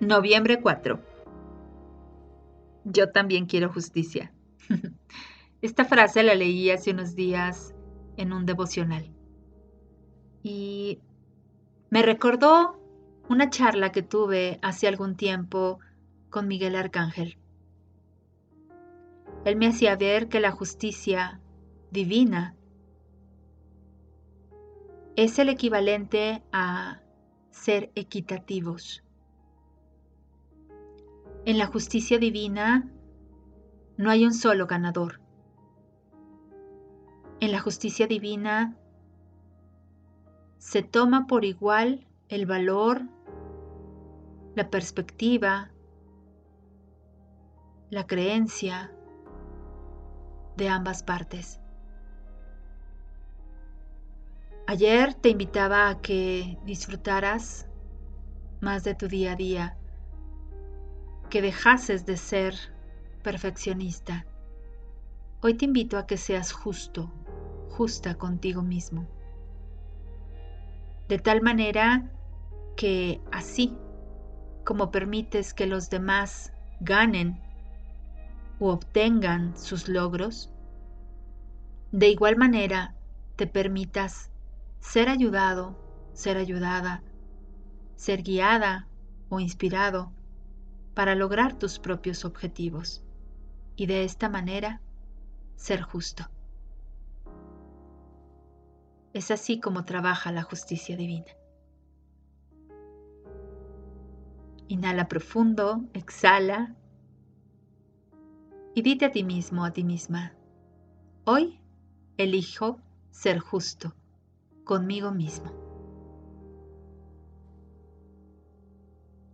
Noviembre 4. Yo también quiero justicia. Esta frase la leí hace unos días en un devocional y me recordó una charla que tuve hace algún tiempo con Miguel Arcángel. Él me hacía ver que la justicia divina es el equivalente a ser equitativos. En la justicia divina no hay un solo ganador. En la justicia divina se toma por igual el valor, la perspectiva, la creencia de ambas partes. Ayer te invitaba a que disfrutaras más de tu día a día que dejases de ser perfeccionista. Hoy te invito a que seas justo, justa contigo mismo. De tal manera que así como permites que los demás ganen o obtengan sus logros, de igual manera te permitas ser ayudado, ser ayudada, ser guiada o inspirado para lograr tus propios objetivos y de esta manera ser justo. Es así como trabaja la justicia divina. Inhala profundo, exhala y dite a ti mismo, a ti misma, hoy elijo ser justo conmigo mismo.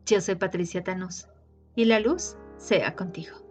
Yo soy Patricia Tanús y la luz sea contigo.